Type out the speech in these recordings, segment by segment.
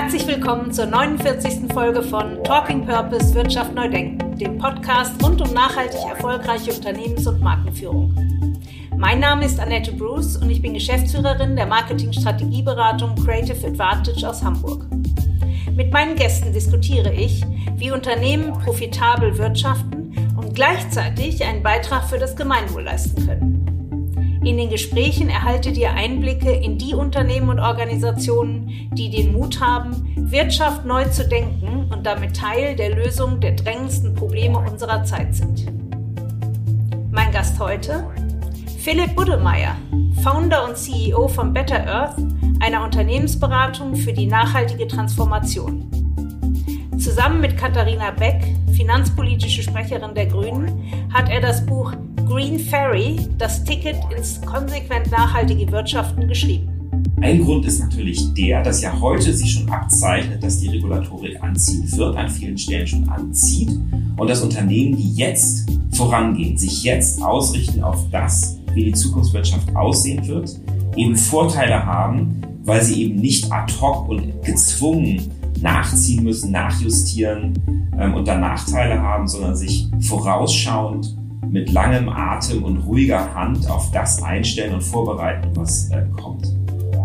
Herzlich willkommen zur 49. Folge von Talking Purpose Wirtschaft neu denken, dem Podcast rund um nachhaltig erfolgreiche Unternehmens- und Markenführung. Mein Name ist Annette Bruce und ich bin Geschäftsführerin der Marketing-Strategieberatung Creative Advantage aus Hamburg. Mit meinen Gästen diskutiere ich, wie Unternehmen profitabel wirtschaften und gleichzeitig einen Beitrag für das Gemeinwohl leisten können. In den Gesprächen erhaltet ihr Einblicke in die Unternehmen und Organisationen, die den Mut haben, Wirtschaft neu zu denken und damit Teil der Lösung der drängendsten Probleme unserer Zeit sind. Mein Gast heute? Philipp Buddemeyer, Founder und CEO von Better Earth, einer Unternehmensberatung für die nachhaltige Transformation. Zusammen mit Katharina Beck, finanzpolitische Sprecherin der Grünen, hat er das Buch Green Ferry, das Ticket ins konsequent nachhaltige Wirtschaften geschrieben. Ein Grund ist natürlich der, dass ja heute sich schon abzeichnet, dass die Regulatorik anziehen wird, an vielen Stellen schon anzieht und dass Unternehmen, die jetzt vorangehen, sich jetzt ausrichten auf das, wie die Zukunftswirtschaft aussehen wird, eben Vorteile haben, weil sie eben nicht ad hoc und gezwungen nachziehen müssen, nachjustieren ähm, und dann Nachteile haben, sondern sich vorausschauend mit langem Atem und ruhiger Hand auf das einstellen und vorbereiten, was äh, kommt.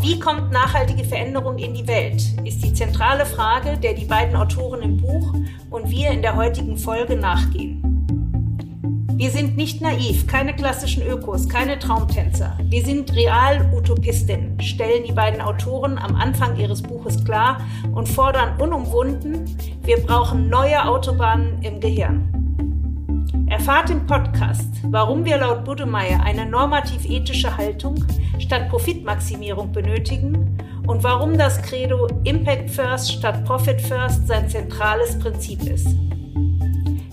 Wie kommt nachhaltige Veränderung in die Welt? Ist die zentrale Frage, der die beiden Autoren im Buch und wir in der heutigen Folge nachgehen. Wir sind nicht naiv, keine klassischen Ökos, keine Traumtänzer. Wir sind Real-Utopistinnen, stellen die beiden Autoren am Anfang ihres Buches klar und fordern unumwunden, wir brauchen neue Autobahnen im Gehirn. Erfahrt im Podcast, warum wir laut Budemeyer eine normativ-ethische Haltung statt Profitmaximierung benötigen und warum das Credo Impact First statt Profit First sein zentrales Prinzip ist.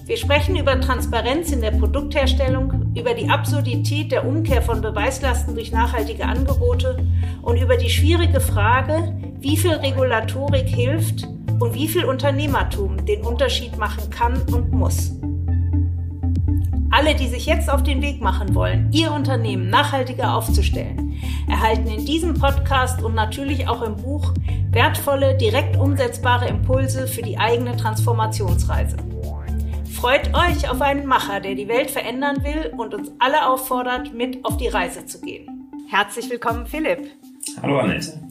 Wir sprechen über Transparenz in der Produktherstellung, über die Absurdität der Umkehr von Beweislasten durch nachhaltige Angebote und über die schwierige Frage, wie viel Regulatorik hilft und wie viel Unternehmertum den Unterschied machen kann und muss. Alle, die sich jetzt auf den Weg machen wollen, ihr Unternehmen nachhaltiger aufzustellen, erhalten in diesem Podcast und natürlich auch im Buch wertvolle, direkt umsetzbare Impulse für die eigene Transformationsreise. Freut euch auf einen Macher, der die Welt verändern will und uns alle auffordert, mit auf die Reise zu gehen. Herzlich willkommen, Philipp. Hallo, Annette.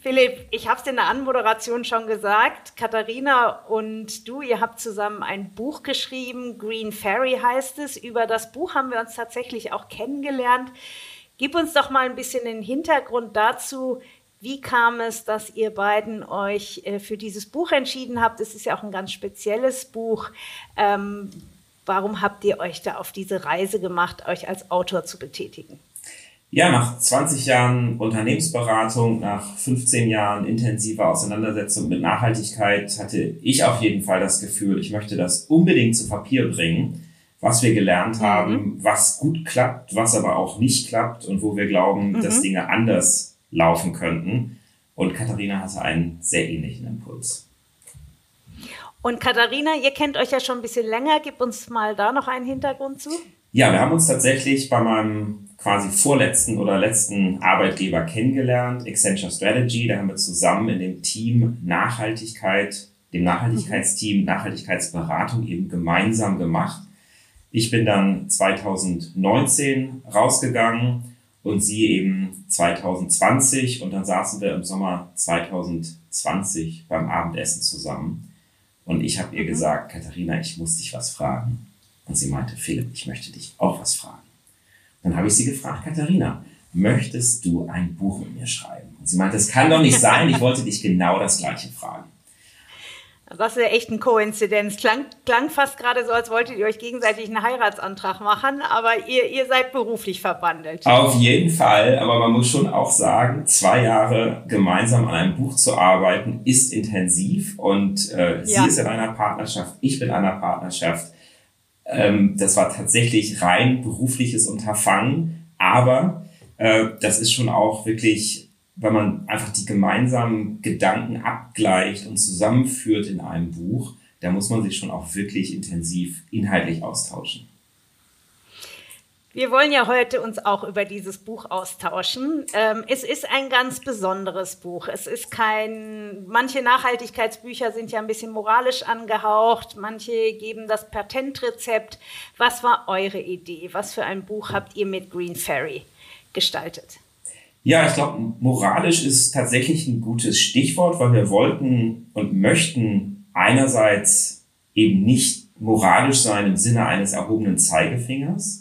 Philipp, ich habe es in der Anmoderation schon gesagt. Katharina und du, ihr habt zusammen ein Buch geschrieben. Green Fairy heißt es. Über das Buch haben wir uns tatsächlich auch kennengelernt. Gib uns doch mal ein bisschen den Hintergrund dazu, wie kam es, dass ihr beiden euch äh, für dieses Buch entschieden habt? Es ist ja auch ein ganz spezielles Buch. Ähm, warum habt ihr euch da auf diese Reise gemacht, euch als Autor zu betätigen? Ja, nach 20 Jahren Unternehmensberatung, nach 15 Jahren intensiver Auseinandersetzung mit Nachhaltigkeit hatte ich auf jeden Fall das Gefühl, ich möchte das unbedingt zu Papier bringen, was wir gelernt mhm. haben, was gut klappt, was aber auch nicht klappt und wo wir glauben, mhm. dass Dinge anders laufen könnten. Und Katharina hatte einen sehr ähnlichen Impuls. Und Katharina, ihr kennt euch ja schon ein bisschen länger. Gib uns mal da noch einen Hintergrund zu. Ja, wir haben uns tatsächlich bei meinem quasi vorletzten oder letzten Arbeitgeber kennengelernt, Accenture Strategy. Da haben wir zusammen in dem Team Nachhaltigkeit, dem Nachhaltigkeitsteam, Nachhaltigkeitsberatung eben gemeinsam gemacht. Ich bin dann 2019 rausgegangen und sie eben 2020 und dann saßen wir im Sommer 2020 beim Abendessen zusammen und ich habe ihr mhm. gesagt, Katharina, ich muss dich was fragen. Und sie meinte, Philipp, ich möchte dich auch was fragen. Dann habe ich sie gefragt, Katharina, möchtest du ein Buch mit mir schreiben? Und sie meinte, es kann doch nicht sein, ich wollte dich genau das gleiche fragen. Das ist ja echt ein Koinzidenz. Klang, klang fast gerade so, als wolltet ihr euch gegenseitig einen Heiratsantrag machen, aber ihr, ihr seid beruflich verbandelt. Auf jeden Fall, aber man muss schon auch sagen, zwei Jahre gemeinsam an einem Buch zu arbeiten, ist intensiv und äh, sie ist in einer Partnerschaft, ich bin in einer Partnerschaft. Ähm, das war tatsächlich rein berufliches Unterfangen, aber äh, das ist schon auch wirklich weil man einfach die gemeinsamen Gedanken abgleicht und zusammenführt in einem Buch, da muss man sich schon auch wirklich intensiv inhaltlich austauschen. Wir wollen ja heute uns auch über dieses Buch austauschen. Ähm, es ist ein ganz besonderes Buch. Es ist kein, manche Nachhaltigkeitsbücher sind ja ein bisschen moralisch angehaucht, manche geben das Patentrezept. Was war eure Idee? Was für ein Buch habt ihr mit Green Fairy gestaltet? Ja, ich glaube, moralisch ist tatsächlich ein gutes Stichwort, weil wir wollten und möchten einerseits eben nicht moralisch sein im Sinne eines erhobenen Zeigefingers,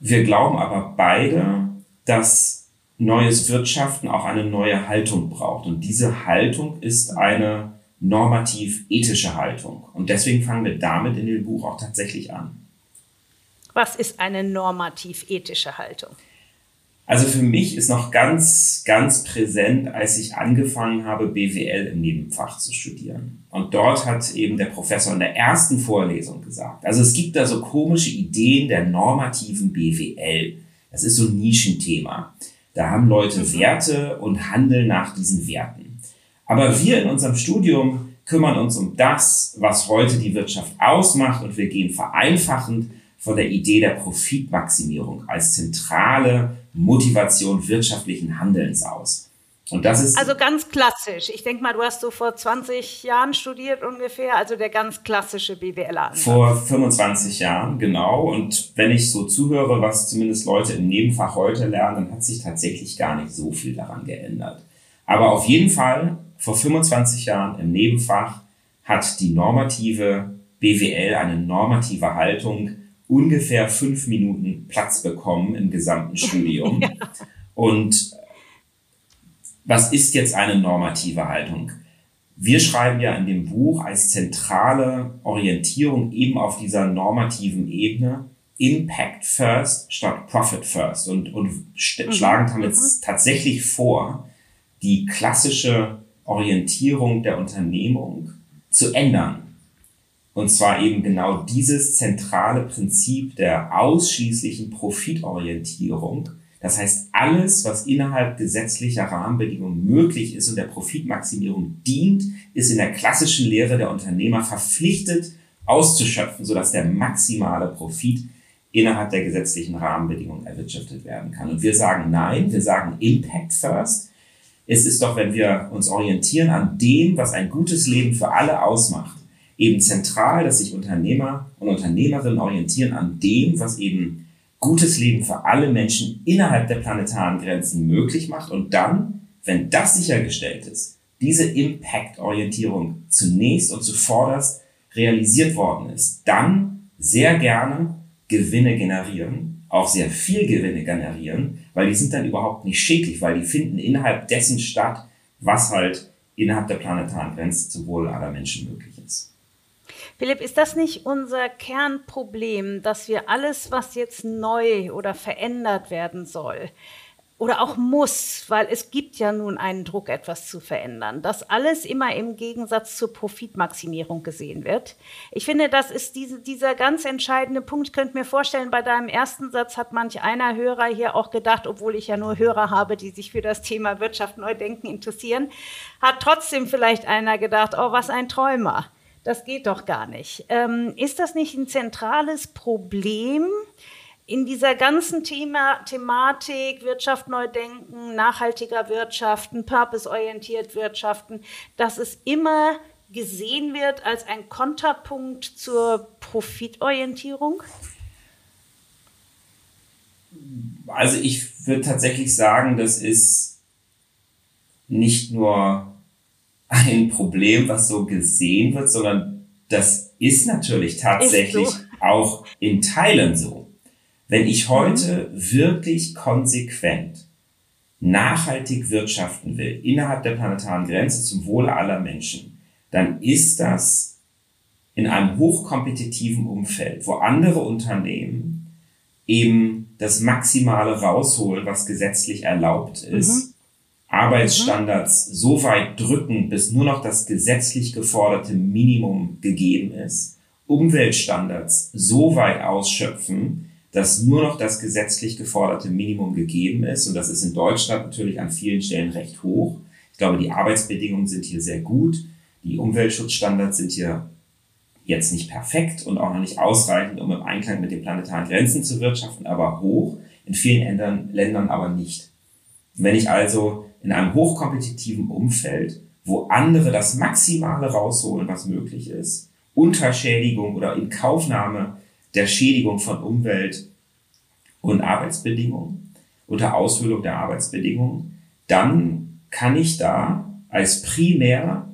wir glauben aber beide, dass neues Wirtschaften auch eine neue Haltung braucht. Und diese Haltung ist eine normativ-ethische Haltung. Und deswegen fangen wir damit in dem Buch auch tatsächlich an. Was ist eine normativ-ethische Haltung? Also für mich ist noch ganz, ganz präsent, als ich angefangen habe, BWL im Nebenfach zu studieren. Und dort hat eben der Professor in der ersten Vorlesung gesagt, also es gibt da so komische Ideen der normativen BWL. Das ist so ein Nischenthema. Da haben Leute mhm. Werte und handeln nach diesen Werten. Aber wir in unserem Studium kümmern uns um das, was heute die Wirtschaft ausmacht und wir gehen vereinfachend von der Idee der Profitmaximierung als zentrale Motivation wirtschaftlichen Handelns aus. Und das ist also ganz klassisch. Ich denke mal, du hast so vor 20 Jahren studiert ungefähr, also der ganz klassische BWLer. Vor 25 Jahren, genau. Und wenn ich so zuhöre, was zumindest Leute im Nebenfach heute lernen, dann hat sich tatsächlich gar nicht so viel daran geändert. Aber auf jeden Fall, vor 25 Jahren im Nebenfach hat die normative BWL eine normative Haltung ungefähr fünf Minuten Platz bekommen im gesamten Studium. ja. Und was ist jetzt eine normative Haltung? Wir schreiben ja in dem Buch als zentrale Orientierung eben auf dieser normativen Ebene Impact First statt Profit First und, und mhm. schlagen damit mhm. tatsächlich vor, die klassische Orientierung der Unternehmung zu ändern und zwar eben genau dieses zentrale Prinzip der ausschließlichen Profitorientierung. Das heißt, alles, was innerhalb gesetzlicher Rahmenbedingungen möglich ist und der Profitmaximierung dient, ist in der klassischen Lehre der Unternehmer verpflichtet auszuschöpfen, sodass der maximale Profit innerhalb der gesetzlichen Rahmenbedingungen erwirtschaftet werden kann. Und wir sagen nein, wir sagen Impact First. Es ist doch, wenn wir uns orientieren an dem, was ein gutes Leben für alle ausmacht, eben zentral, dass sich Unternehmer und Unternehmerinnen orientieren an dem, was eben gutes Leben für alle Menschen innerhalb der planetaren Grenzen möglich macht und dann, wenn das sichergestellt ist, diese Impact-Orientierung zunächst und zuvorderst realisiert worden ist, dann sehr gerne Gewinne generieren, auch sehr viel Gewinne generieren, weil die sind dann überhaupt nicht schädlich, weil die finden innerhalb dessen statt, was halt innerhalb der planetaren Grenzen zum Wohle aller Menschen möglich ist. Philipp, ist das nicht unser Kernproblem, dass wir alles, was jetzt neu oder verändert werden soll, oder auch muss, weil es gibt ja nun einen Druck, etwas zu verändern, dass alles immer im Gegensatz zur Profitmaximierung gesehen wird. Ich finde, das ist diese, dieser ganz entscheidende Punkt. Ich könnte mir vorstellen, bei deinem ersten Satz hat manch einer Hörer hier auch gedacht, obwohl ich ja nur Hörer habe, die sich für das Thema Wirtschaft neu denken interessieren, hat trotzdem vielleicht einer gedacht, oh, was ein Träumer. Das geht doch gar nicht. Ähm, ist das nicht ein zentrales Problem in dieser ganzen Thema, Thematik Wirtschaft neu denken, nachhaltiger Wirtschaften, purpose-orientiert Wirtschaften, dass es immer gesehen wird als ein Konterpunkt zur Profitorientierung? Also ich würde tatsächlich sagen, das ist nicht nur ein Problem, was so gesehen wird, sondern das ist natürlich tatsächlich ist so. auch in Teilen so. Wenn ich heute mhm. wirklich konsequent nachhaltig wirtschaften will, innerhalb der planetaren Grenze zum Wohle aller Menschen, dann ist das in einem hochkompetitiven Umfeld, wo andere Unternehmen eben das Maximale rausholen, was gesetzlich erlaubt ist, mhm. Arbeitsstandards mhm. so weit drücken, bis nur noch das gesetzlich geforderte Minimum gegeben ist, Umweltstandards so weit ausschöpfen, dass nur noch das gesetzlich geforderte Minimum gegeben ist. Und das ist in Deutschland natürlich an vielen Stellen recht hoch. Ich glaube, die Arbeitsbedingungen sind hier sehr gut. Die Umweltschutzstandards sind hier jetzt nicht perfekt und auch noch nicht ausreichend, um im Einklang mit den planetaren Grenzen zu wirtschaften, aber hoch, in vielen Ländern, aber nicht. Wenn ich also in einem hochkompetitiven Umfeld, wo andere das Maximale rausholen, was möglich ist, Unterschädigung oder in Kaufnahme der Schädigung von Umwelt und Arbeitsbedingungen, unter Aushöhlung der Arbeitsbedingungen, dann kann ich da als primär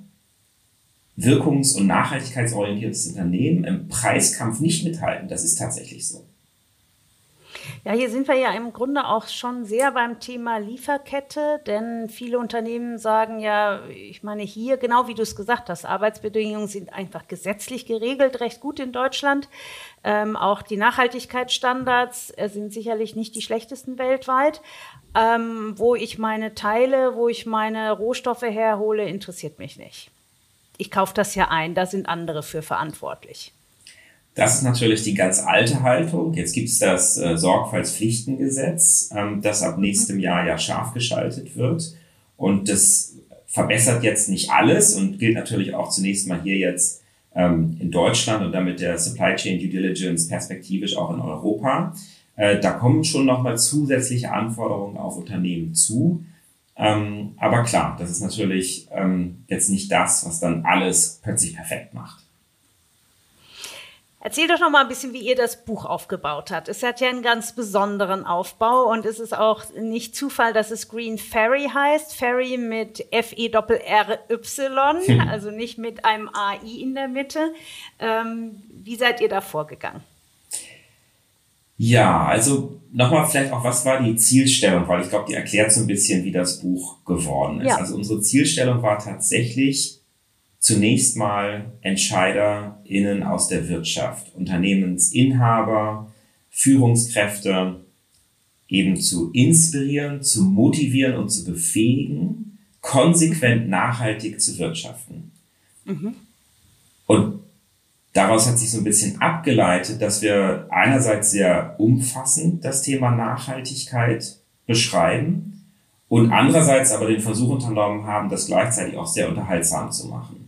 wirkungs- und nachhaltigkeitsorientiertes Unternehmen im Preiskampf nicht mithalten. Das ist tatsächlich so. Ja, hier sind wir ja im Grunde auch schon sehr beim Thema Lieferkette, denn viele Unternehmen sagen ja, ich meine hier, genau wie du es gesagt hast, Arbeitsbedingungen sind einfach gesetzlich geregelt, recht gut in Deutschland. Ähm, auch die Nachhaltigkeitsstandards äh, sind sicherlich nicht die schlechtesten weltweit. Ähm, wo ich meine Teile, wo ich meine Rohstoffe herhole, interessiert mich nicht. Ich kaufe das ja ein, da sind andere für verantwortlich. Das ist natürlich die ganz alte Haltung. Jetzt gibt es das äh, Sorgfaltspflichtengesetz, ähm, das ab nächstem Jahr ja scharf geschaltet wird. Und das verbessert jetzt nicht alles und gilt natürlich auch zunächst mal hier jetzt ähm, in Deutschland und damit der Supply Chain Due Diligence perspektivisch auch in Europa. Äh, da kommen schon nochmal zusätzliche Anforderungen auf Unternehmen zu. Ähm, aber klar, das ist natürlich ähm, jetzt nicht das, was dann alles plötzlich perfekt macht. Erzähl doch noch mal ein bisschen, wie ihr das Buch aufgebaut habt. Es hat ja einen ganz besonderen Aufbau und es ist auch nicht Zufall, dass es Green Ferry heißt. Ferry mit F-E-R-R-Y, hm. also nicht mit einem AI in der Mitte. Ähm, wie seid ihr da vorgegangen? Ja, also nochmal vielleicht auch, was war die Zielstellung? Weil ich glaube, die erklärt so ein bisschen, wie das Buch geworden ist. Ja. Also unsere Zielstellung war tatsächlich, zunächst mal EntscheiderInnen aus der Wirtschaft, Unternehmensinhaber, Führungskräfte eben zu inspirieren, zu motivieren und zu befähigen, konsequent nachhaltig zu wirtschaften. Mhm. Und daraus hat sich so ein bisschen abgeleitet, dass wir einerseits sehr umfassend das Thema Nachhaltigkeit beschreiben und andererseits aber den Versuch unternommen haben, das gleichzeitig auch sehr unterhaltsam zu machen.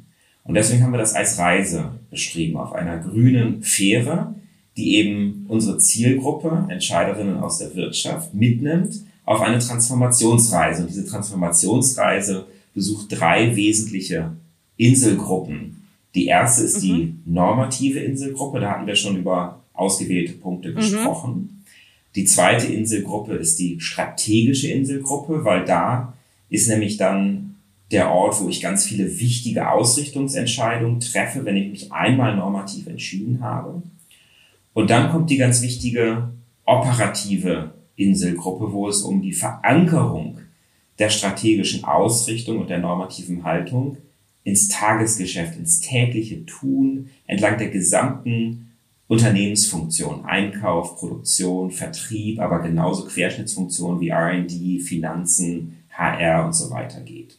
Und deswegen haben wir das als Reise beschrieben auf einer grünen Fähre, die eben unsere Zielgruppe, Entscheiderinnen aus der Wirtschaft, mitnimmt auf eine Transformationsreise. Und diese Transformationsreise besucht drei wesentliche Inselgruppen. Die erste ist mhm. die normative Inselgruppe, da hatten wir schon über ausgewählte Punkte mhm. gesprochen. Die zweite Inselgruppe ist die strategische Inselgruppe, weil da ist nämlich dann der Ort, wo ich ganz viele wichtige Ausrichtungsentscheidungen treffe, wenn ich mich einmal normativ entschieden habe. Und dann kommt die ganz wichtige operative Inselgruppe, wo es um die Verankerung der strategischen Ausrichtung und der normativen Haltung ins Tagesgeschäft, ins tägliche Tun entlang der gesamten Unternehmensfunktion, Einkauf, Produktion, Vertrieb, aber genauso Querschnittsfunktionen wie R&D, Finanzen, HR und so weiter geht.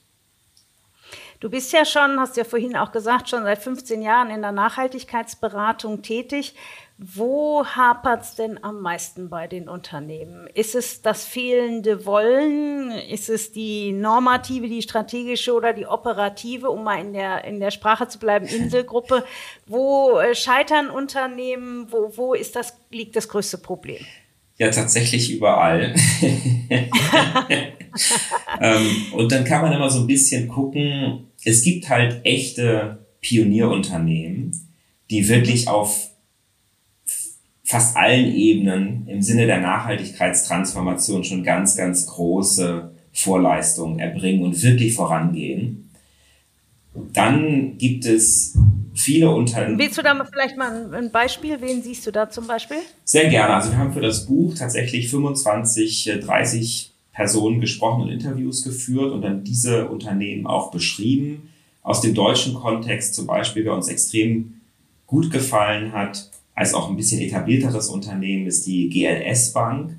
Du bist ja schon, hast ja vorhin auch gesagt, schon seit 15 Jahren in der Nachhaltigkeitsberatung tätig. Wo hapert es denn am meisten bei den Unternehmen? Ist es das fehlende Wollen? Ist es die normative, die strategische oder die operative, um mal in der, in der Sprache zu bleiben, Inselgruppe? Wo äh, scheitern Unternehmen? Wo, wo ist das, liegt das größte Problem? Ja, tatsächlich überall. ähm, und dann kann man immer so ein bisschen gucken, es gibt halt echte Pionierunternehmen, die wirklich auf fast allen Ebenen im Sinne der Nachhaltigkeitstransformation schon ganz, ganz große Vorleistungen erbringen und wirklich vorangehen. Dann gibt es viele Unternehmen. Willst du da vielleicht mal ein Beispiel? Wen siehst du da zum Beispiel? Sehr gerne. Also wir haben für das Buch tatsächlich 25, 30 Personen gesprochen und Interviews geführt und dann diese Unternehmen auch beschrieben. Aus dem deutschen Kontext zum Beispiel, wer uns extrem gut gefallen hat, als auch ein bisschen etablierteres Unternehmen ist die GLS Bank,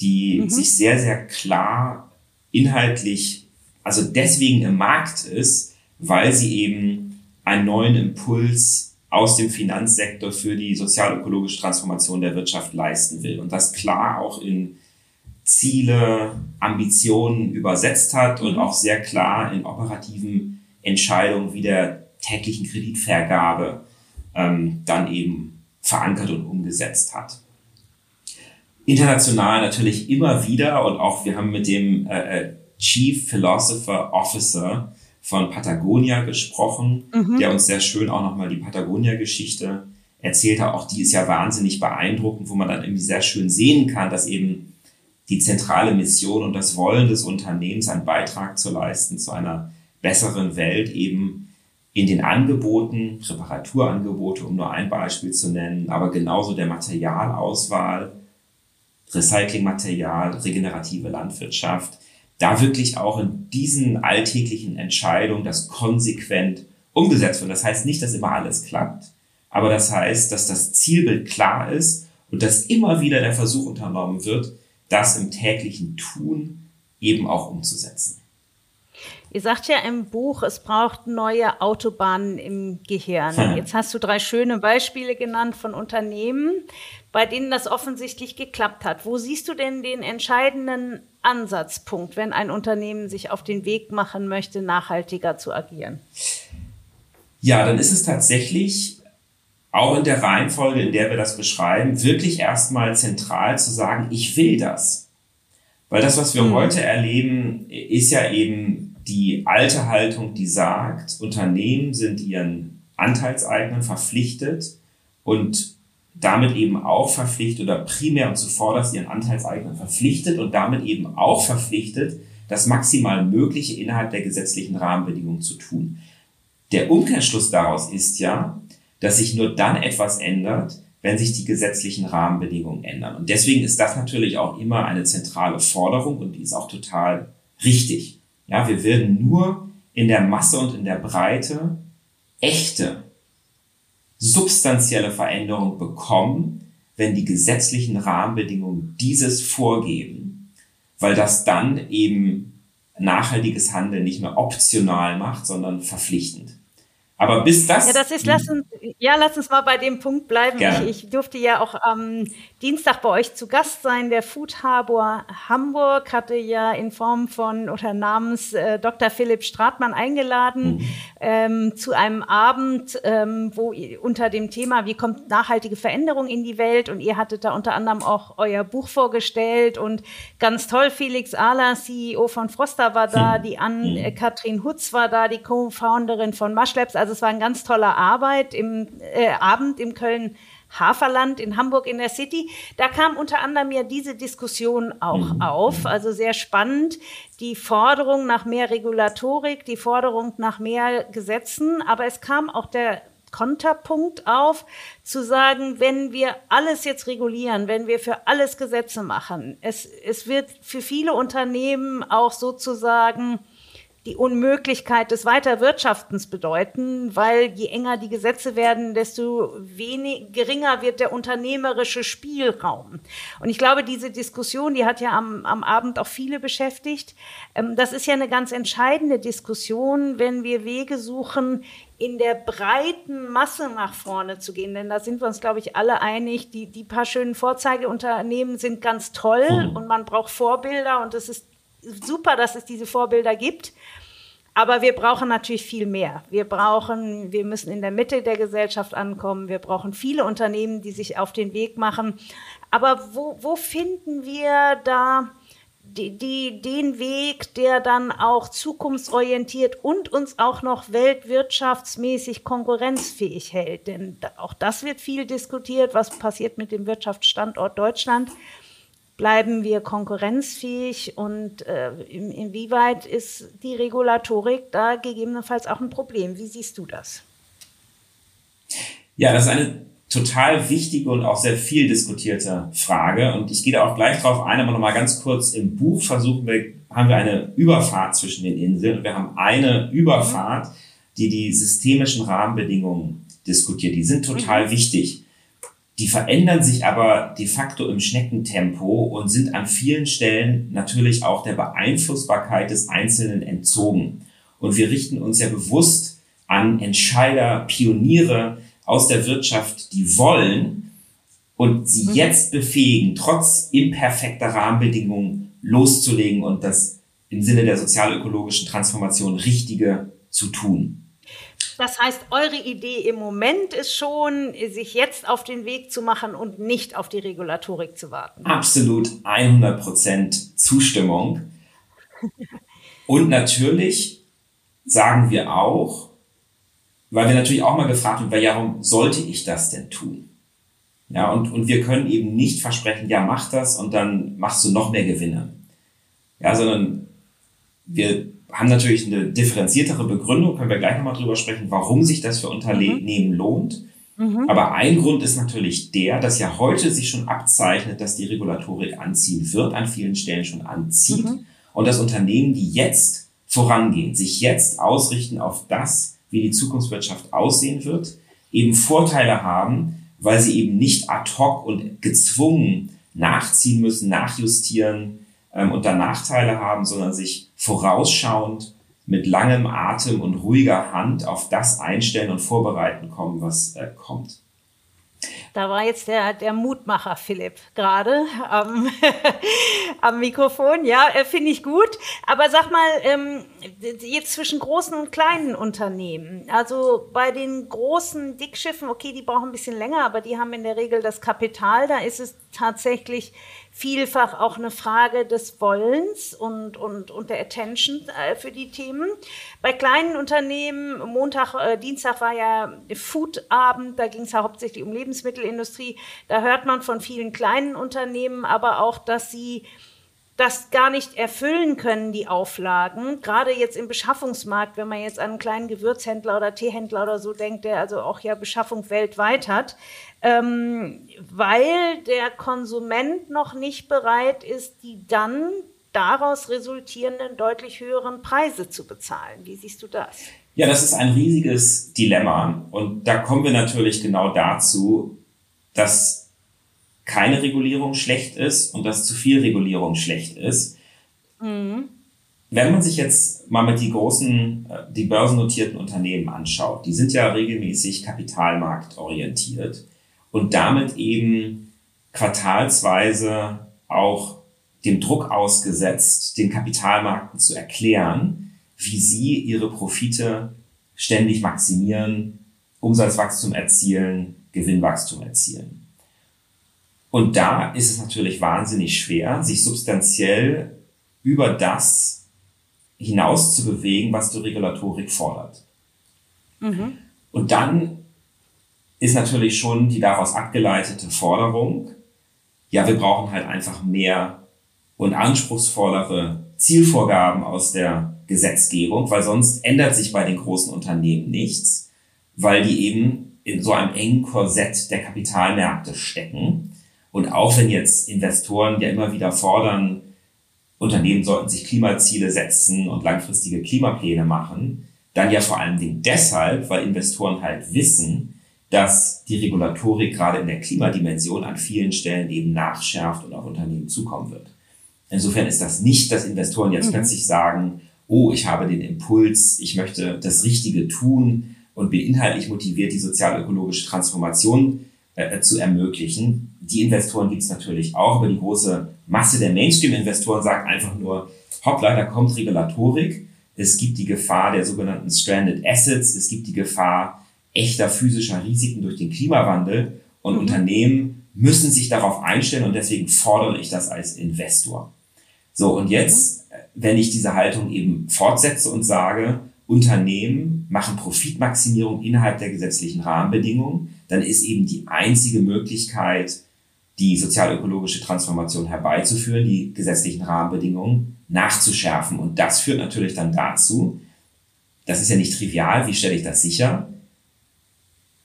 die mhm. sich sehr, sehr klar inhaltlich, also deswegen im Markt ist, weil sie eben einen neuen Impuls aus dem Finanzsektor für die sozial-ökologische Transformation der Wirtschaft leisten will. Und das klar auch in Ziele, Ambitionen übersetzt hat und mhm. auch sehr klar in operativen Entscheidungen wie der täglichen Kreditvergabe ähm, dann eben verankert und umgesetzt hat. International natürlich immer wieder und auch wir haben mit dem äh, äh Chief Philosopher Officer von Patagonia gesprochen, mhm. der uns sehr schön auch nochmal die Patagonia-Geschichte erzählt hat. Auch die ist ja wahnsinnig beeindruckend, wo man dann irgendwie sehr schön sehen kann, dass eben die zentrale Mission und das Wollen des Unternehmens, einen Beitrag zu leisten zu einer besseren Welt eben in den Angeboten, Reparaturangebote, um nur ein Beispiel zu nennen, aber genauso der Materialauswahl, Recyclingmaterial, regenerative Landwirtschaft, da wirklich auch in diesen alltäglichen Entscheidungen das konsequent umgesetzt wird. Das heißt nicht, dass immer alles klappt, aber das heißt, dass das Zielbild klar ist und dass immer wieder der Versuch unternommen wird, das im täglichen Tun eben auch umzusetzen. Ihr sagt ja im Buch, es braucht neue Autobahnen im Gehirn. Jetzt hast du drei schöne Beispiele genannt von Unternehmen, bei denen das offensichtlich geklappt hat. Wo siehst du denn den entscheidenden Ansatzpunkt, wenn ein Unternehmen sich auf den Weg machen möchte, nachhaltiger zu agieren? Ja, dann ist es tatsächlich auch in der Reihenfolge, in der wir das beschreiben, wirklich erstmal zentral zu sagen, ich will das. Weil das, was wir mhm. heute erleben, ist ja eben die alte Haltung, die sagt, Unternehmen sind ihren Anteilseignern verpflichtet und damit eben auch verpflichtet oder primär und zuvorderst ihren Anteilseignern verpflichtet und damit eben auch verpflichtet, das maximal Mögliche innerhalb der gesetzlichen Rahmenbedingungen zu tun. Der Umkehrschluss daraus ist ja, dass sich nur dann etwas ändert, wenn sich die gesetzlichen Rahmenbedingungen ändern. Und deswegen ist das natürlich auch immer eine zentrale Forderung und die ist auch total richtig. Ja, wir werden nur in der Masse und in der Breite echte, substanzielle Veränderungen bekommen, wenn die gesetzlichen Rahmenbedingungen dieses vorgeben, weil das dann eben nachhaltiges Handeln nicht mehr optional macht, sondern verpflichtend. Aber bis das. Ja, das ist, lass uns, ja, lass uns mal bei dem Punkt bleiben. Ich, ich, durfte ja auch am Dienstag bei euch zu Gast sein. Der Food Harbor Hamburg hatte ja in Form von oder namens äh, Dr. Philipp Stratmann eingeladen mhm. ähm, zu einem Abend, ähm, wo unter dem Thema, wie kommt nachhaltige Veränderung in die Welt? Und ihr hattet da unter anderem auch euer Buch vorgestellt und ganz toll, Felix Ahler, CEO von Froster war da, mhm. die Ann-Kathrin mhm. Hutz war da, die Co-Founderin von Mashlabs. Also es war ein ganz toller Arbeit im, äh, Abend im Köln Haferland in Hamburg in der City. Da kam unter anderem ja diese Diskussion auch mhm. auf. Also sehr spannend. Die Forderung nach mehr Regulatorik, die Forderung nach mehr Gesetzen. Aber es kam auch der Konterpunkt auf, zu sagen, wenn wir alles jetzt regulieren, wenn wir für alles Gesetze machen, es, es wird für viele Unternehmen auch sozusagen die Unmöglichkeit des Weiterwirtschaftens bedeuten, weil je enger die Gesetze werden, desto wenig, geringer wird der unternehmerische Spielraum. Und ich glaube, diese Diskussion, die hat ja am, am Abend auch viele beschäftigt. Ähm, das ist ja eine ganz entscheidende Diskussion, wenn wir Wege suchen, in der breiten Masse nach vorne zu gehen. Denn da sind wir uns, glaube ich, alle einig, die, die paar schönen Vorzeigeunternehmen sind ganz toll mhm. und man braucht Vorbilder und es ist super, dass es diese Vorbilder gibt. Aber wir brauchen natürlich viel mehr. Wir brauchen, wir müssen in der Mitte der Gesellschaft ankommen. Wir brauchen viele Unternehmen, die sich auf den Weg machen. Aber wo, wo finden wir da die, die, den Weg, der dann auch zukunftsorientiert und uns auch noch weltwirtschaftsmäßig konkurrenzfähig hält? Denn auch das wird viel diskutiert. Was passiert mit dem Wirtschaftsstandort Deutschland? Bleiben wir konkurrenzfähig und äh, in, inwieweit ist die Regulatorik da gegebenenfalls auch ein Problem? Wie siehst du das? Ja, das ist eine total wichtige und auch sehr viel diskutierte Frage und ich gehe da auch gleich drauf ein, aber nochmal ganz kurz im Buch versuchen wir, haben wir eine Überfahrt zwischen den Inseln und wir haben eine Überfahrt, die die systemischen Rahmenbedingungen diskutiert. Die sind total mhm. wichtig. Die verändern sich aber de facto im Schneckentempo und sind an vielen Stellen natürlich auch der Beeinflussbarkeit des Einzelnen entzogen. Und wir richten uns ja bewusst an Entscheider, Pioniere aus der Wirtschaft, die wollen und sie mhm. jetzt befähigen, trotz imperfekter Rahmenbedingungen loszulegen und das im Sinne der sozialökologischen Transformation Richtige zu tun. Das heißt, eure Idee im Moment ist schon, sich jetzt auf den Weg zu machen und nicht auf die Regulatorik zu warten. Absolut 100 Prozent Zustimmung. Und natürlich sagen wir auch, weil wir natürlich auch mal gefragt haben, warum sollte ich das denn tun? Ja, und, und wir können eben nicht versprechen, ja, mach das und dann machst du noch mehr Gewinne. Ja, sondern wir haben natürlich eine differenziertere Begründung, können wir gleich nochmal drüber sprechen, warum sich das für Unternehmen mhm. lohnt. Mhm. Aber ein Grund ist natürlich der, dass ja heute sich schon abzeichnet, dass die Regulatorik anziehen wird, an vielen Stellen schon anzieht. Mhm. Und dass Unternehmen, die jetzt vorangehen, sich jetzt ausrichten auf das, wie die Zukunftswirtschaft aussehen wird, eben Vorteile haben, weil sie eben nicht ad hoc und gezwungen nachziehen müssen, nachjustieren ähm, und dann Nachteile haben, sondern sich vorausschauend mit langem Atem und ruhiger Hand auf das einstellen und vorbereiten kommen, was äh, kommt. Da war jetzt der, der Mutmacher Philipp gerade am, am Mikrofon. Ja, äh, finde ich gut. Aber sag mal, ähm, jetzt zwischen großen und kleinen Unternehmen. Also bei den großen Dickschiffen, okay, die brauchen ein bisschen länger, aber die haben in der Regel das Kapital. Da ist es tatsächlich vielfach auch eine Frage des Wollens und, und, und der Attention äh, für die Themen. Bei kleinen Unternehmen, Montag, äh, Dienstag war ja Foodabend, da ging es ja hauptsächlich um Lebensmittelindustrie. Da hört man von vielen kleinen Unternehmen aber auch, dass sie das gar nicht erfüllen können, die Auflagen. Gerade jetzt im Beschaffungsmarkt, wenn man jetzt an einen kleinen Gewürzhändler oder Teehändler oder so denkt, der also auch ja Beschaffung weltweit hat, ähm, weil der Konsument noch nicht bereit ist, die dann daraus resultierenden deutlich höheren Preise zu bezahlen. Wie siehst du das? Ja, das ist ein riesiges Dilemma. Und da kommen wir natürlich genau dazu, dass keine Regulierung schlecht ist und dass zu viel Regulierung schlecht ist. Mhm. Wenn man sich jetzt mal mit die großen, äh, die börsennotierten Unternehmen anschaut, die sind ja regelmäßig kapitalmarktorientiert und damit eben quartalsweise auch dem Druck ausgesetzt, den Kapitalmarkten zu erklären, wie sie ihre Profite ständig maximieren, Umsatzwachstum erzielen, Gewinnwachstum erzielen. Und da ist es natürlich wahnsinnig schwer, sich substanziell über das hinaus zu bewegen, was die Regulatorik fordert. Mhm. Und dann ist natürlich schon die daraus abgeleitete Forderung, ja, wir brauchen halt einfach mehr und anspruchsvollere Zielvorgaben aus der Gesetzgebung, weil sonst ändert sich bei den großen Unternehmen nichts, weil die eben in so einem engen Korsett der Kapitalmärkte stecken und auch wenn jetzt Investoren ja immer wieder fordern, Unternehmen sollten sich Klimaziele setzen und langfristige Klimapläne machen, dann ja vor allen Dingen deshalb, weil Investoren halt wissen, dass die Regulatorik gerade in der Klimadimension an vielen Stellen eben nachschärft und auf Unternehmen zukommen wird. Insofern ist das nicht, dass Investoren jetzt mhm. plötzlich sagen, oh, ich habe den Impuls, ich möchte das Richtige tun und bin inhaltlich motiviert, die sozial-ökologische Transformation äh, zu ermöglichen. Die Investoren gibt es natürlich auch, aber die große Masse der Mainstream-Investoren sagt einfach nur, hoppla, da kommt Regulatorik. Es gibt die Gefahr der sogenannten Stranded Assets. Es gibt die Gefahr echter physischer Risiken durch den Klimawandel. Und mhm. Unternehmen müssen sich darauf einstellen und deswegen fordere ich das als Investor. So, und jetzt, mhm. wenn ich diese Haltung eben fortsetze und sage, Unternehmen machen Profitmaximierung innerhalb der gesetzlichen Rahmenbedingungen, dann ist eben die einzige Möglichkeit, die sozialökologische Transformation herbeizuführen, die gesetzlichen Rahmenbedingungen nachzuschärfen. Und das führt natürlich dann dazu, das ist ja nicht trivial, wie stelle ich das sicher?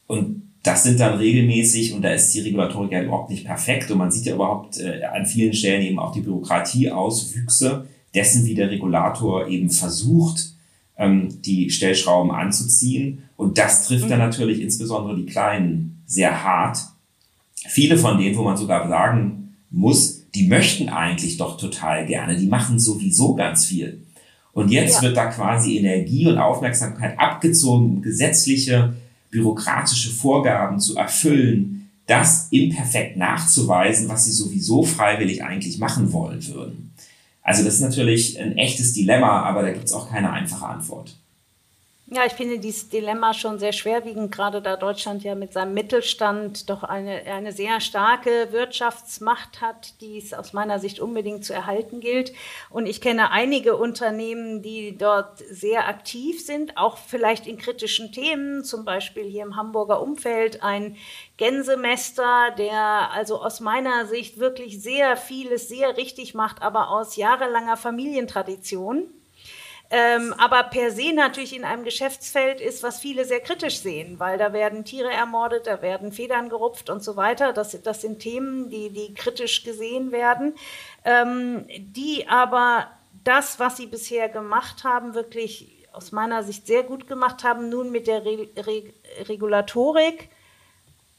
Und das sind dann regelmäßig, und da ist die Regulatorik ja überhaupt nicht perfekt, und man sieht ja überhaupt äh, an vielen Stellen eben auch die Bürokratieauswüchse dessen, wie der Regulator eben versucht, ähm, die Stellschrauben anzuziehen. Und das trifft mhm. dann natürlich insbesondere die Kleinen sehr hart. Viele von denen, wo man sogar sagen muss, die möchten eigentlich doch total gerne, die machen sowieso ganz viel. Und jetzt ja. wird da quasi Energie und Aufmerksamkeit abgezogen, um gesetzliche, bürokratische Vorgaben zu erfüllen, das imperfekt nachzuweisen, was sie sowieso freiwillig eigentlich machen wollen würden. Also das ist natürlich ein echtes Dilemma, aber da gibt es auch keine einfache Antwort. Ja, ich finde dieses Dilemma schon sehr schwerwiegend, gerade da Deutschland ja mit seinem Mittelstand doch eine, eine sehr starke Wirtschaftsmacht hat, die es aus meiner Sicht unbedingt zu erhalten gilt. Und ich kenne einige Unternehmen, die dort sehr aktiv sind, auch vielleicht in kritischen Themen, zum Beispiel hier im Hamburger Umfeld ein Gänsemester, der also aus meiner Sicht wirklich sehr vieles sehr richtig macht, aber aus jahrelanger Familientradition ähm, aber per se natürlich in einem Geschäftsfeld ist, was viele sehr kritisch sehen, weil da werden Tiere ermordet, da werden Federn gerupft und so weiter. Das, das sind Themen, die, die kritisch gesehen werden, ähm, die aber das, was sie bisher gemacht haben, wirklich aus meiner Sicht sehr gut gemacht haben, nun mit der Re Re Regulatorik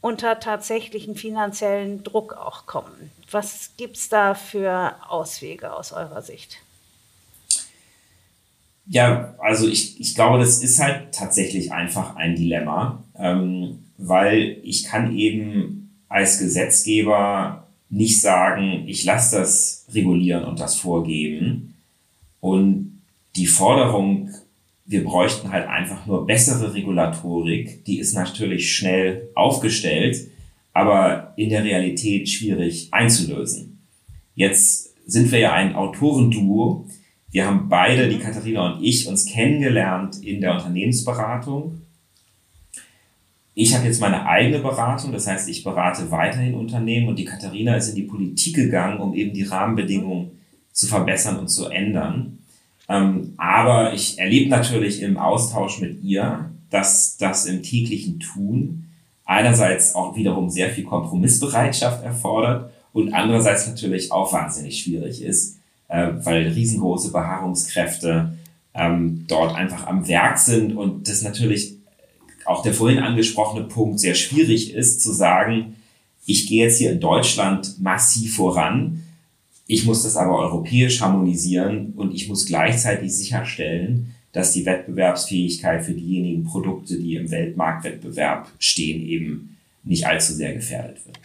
unter tatsächlichen finanziellen Druck auch kommen. Was gibt es da für Auswege aus eurer Sicht? Ja, also ich, ich glaube, das ist halt tatsächlich einfach ein Dilemma, ähm, weil ich kann eben als Gesetzgeber nicht sagen, ich lasse das regulieren und das vorgeben. Und die Forderung, wir bräuchten halt einfach nur bessere Regulatorik, die ist natürlich schnell aufgestellt, aber in der Realität schwierig einzulösen. Jetzt sind wir ja ein Autorenduo, wir haben beide, die Katharina und ich, uns kennengelernt in der Unternehmensberatung. Ich habe jetzt meine eigene Beratung, das heißt, ich berate weiterhin Unternehmen und die Katharina ist in die Politik gegangen, um eben die Rahmenbedingungen zu verbessern und zu ändern. Ähm, aber ich erlebe natürlich im Austausch mit ihr, dass das im täglichen Tun einerseits auch wiederum sehr viel Kompromissbereitschaft erfordert und andererseits natürlich auch wahnsinnig schwierig ist, äh, weil riesengroße Beharrungskräfte ähm, dort einfach am Werk sind und das natürlich auch der vorhin angesprochene Punkt sehr schwierig ist zu sagen, ich gehe jetzt hier in Deutschland massiv voran, ich muss das aber europäisch harmonisieren und ich muss gleichzeitig sicherstellen, dass die Wettbewerbsfähigkeit für diejenigen Produkte, die im Weltmarktwettbewerb stehen, eben nicht allzu sehr gefährdet wird.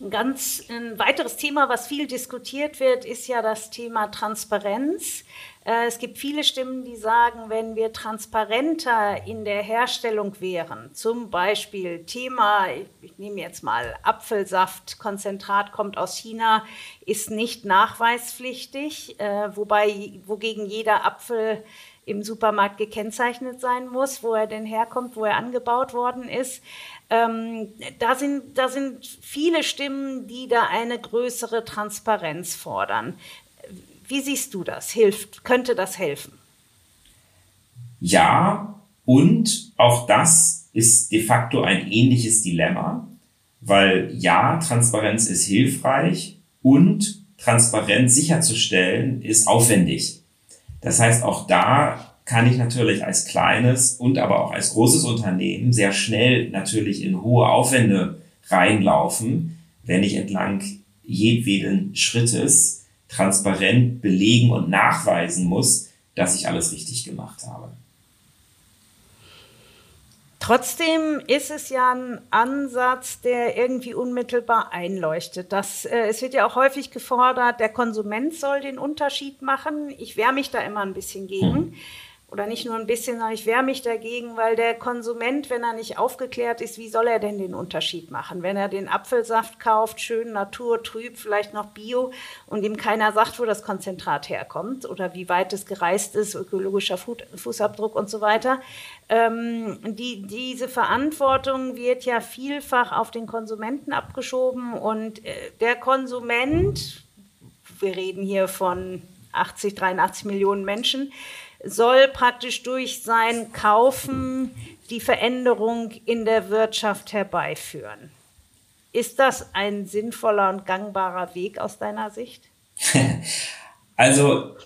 Ein ganz ein weiteres Thema, was viel diskutiert wird, ist ja das Thema Transparenz. Äh, es gibt viele Stimmen, die sagen, wenn wir transparenter in der Herstellung wären, zum Beispiel Thema, ich nehme jetzt mal Apfelsaft, Konzentrat kommt aus China, ist nicht nachweispflichtig, äh, wobei wogegen jeder Apfel im Supermarkt gekennzeichnet sein muss, wo er denn herkommt, wo er angebaut worden ist. Ähm, da, sind, da sind viele Stimmen, die da eine größere Transparenz fordern. Wie siehst du das? Hilft, könnte das helfen? Ja, und auch das ist de facto ein ähnliches Dilemma, weil ja, Transparenz ist hilfreich und Transparenz sicherzustellen ist aufwendig. Das heißt, auch da kann ich natürlich als kleines und aber auch als großes Unternehmen sehr schnell natürlich in hohe Aufwände reinlaufen, wenn ich entlang jedweden Schrittes transparent belegen und nachweisen muss, dass ich alles richtig gemacht habe. Trotzdem ist es ja ein Ansatz, der irgendwie unmittelbar einleuchtet. Das, äh, es wird ja auch häufig gefordert, der Konsument soll den Unterschied machen. Ich wehre mich da immer ein bisschen gegen. Mhm oder nicht nur ein bisschen, sondern ich wehre mich dagegen, weil der Konsument, wenn er nicht aufgeklärt ist, wie soll er denn den Unterschied machen? Wenn er den Apfelsaft kauft, schön naturtrüb, vielleicht noch bio und ihm keiner sagt, wo das Konzentrat herkommt oder wie weit es gereist ist, ökologischer Fußabdruck und so weiter. Ähm, die, diese Verantwortung wird ja vielfach auf den Konsumenten abgeschoben und äh, der Konsument, wir reden hier von 80, 83 Millionen Menschen, soll praktisch durch sein Kaufen die Veränderung in der Wirtschaft herbeiführen. Ist das ein sinnvoller und gangbarer Weg aus deiner Sicht? also,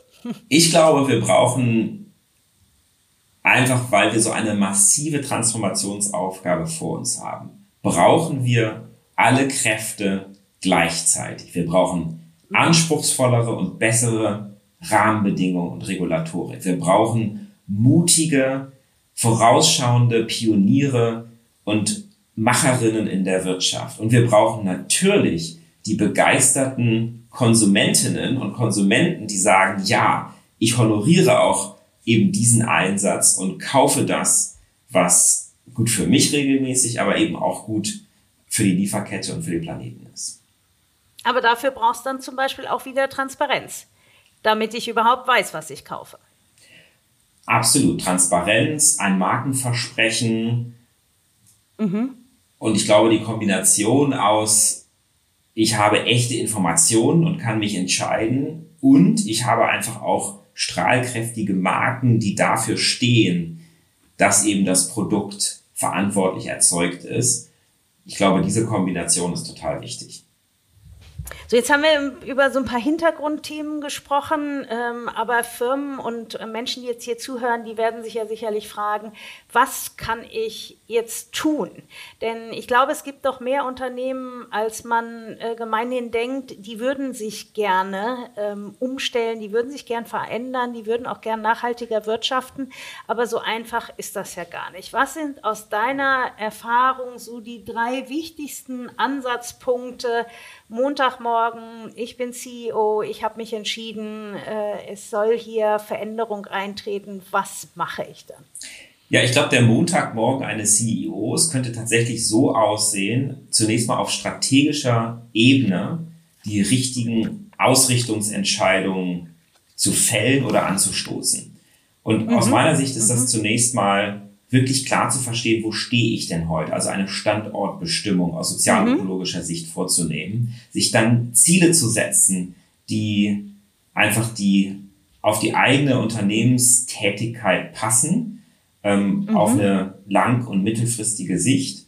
ich glaube, wir brauchen einfach, weil wir so eine massive Transformationsaufgabe vor uns haben, brauchen wir alle Kräfte gleichzeitig. Wir brauchen anspruchsvollere und bessere Rahmenbedingungen und Regulatorik. Wir brauchen mutige, vorausschauende Pioniere und Macherinnen in der Wirtschaft. Und wir brauchen natürlich die begeisterten Konsumentinnen und Konsumenten, die sagen, ja, ich honoriere auch eben diesen Einsatz und kaufe das, was gut für mich regelmäßig, aber eben auch gut für die Lieferkette und für den Planeten ist. Aber dafür brauchst du dann zum Beispiel auch wieder Transparenz, damit ich überhaupt weiß, was ich kaufe. Absolut. Transparenz, ein Markenversprechen. Mhm. Und ich glaube, die Kombination aus, ich habe echte Informationen und kann mich entscheiden und ich habe einfach auch strahlkräftige Marken, die dafür stehen, dass eben das Produkt verantwortlich erzeugt ist. Ich glaube, diese Kombination ist total wichtig. So, jetzt haben wir über so ein paar Hintergrundthemen gesprochen, ähm, aber Firmen und Menschen, die jetzt hier zuhören, die werden sich ja sicherlich fragen, was kann ich jetzt tun? Denn ich glaube, es gibt doch mehr Unternehmen, als man äh, gemeinhin denkt, die würden sich gerne ähm, umstellen, die würden sich gern verändern, die würden auch gern nachhaltiger wirtschaften, aber so einfach ist das ja gar nicht. Was sind aus deiner Erfahrung so die drei wichtigsten Ansatzpunkte, Montagmorgen, ich bin CEO, ich habe mich entschieden, äh, es soll hier Veränderung eintreten. Was mache ich dann? Ja, ich glaube, der Montagmorgen eines CEOs könnte tatsächlich so aussehen, zunächst mal auf strategischer Ebene die richtigen Ausrichtungsentscheidungen zu fällen oder anzustoßen. Und mhm. aus meiner Sicht ist das mhm. zunächst mal wirklich klar zu verstehen, wo stehe ich denn heute? Also eine Standortbestimmung aus sozialökologischer mhm. Sicht vorzunehmen, sich dann Ziele zu setzen, die einfach die auf die eigene Unternehmenstätigkeit passen, ähm, mhm. auf eine lang- und mittelfristige Sicht.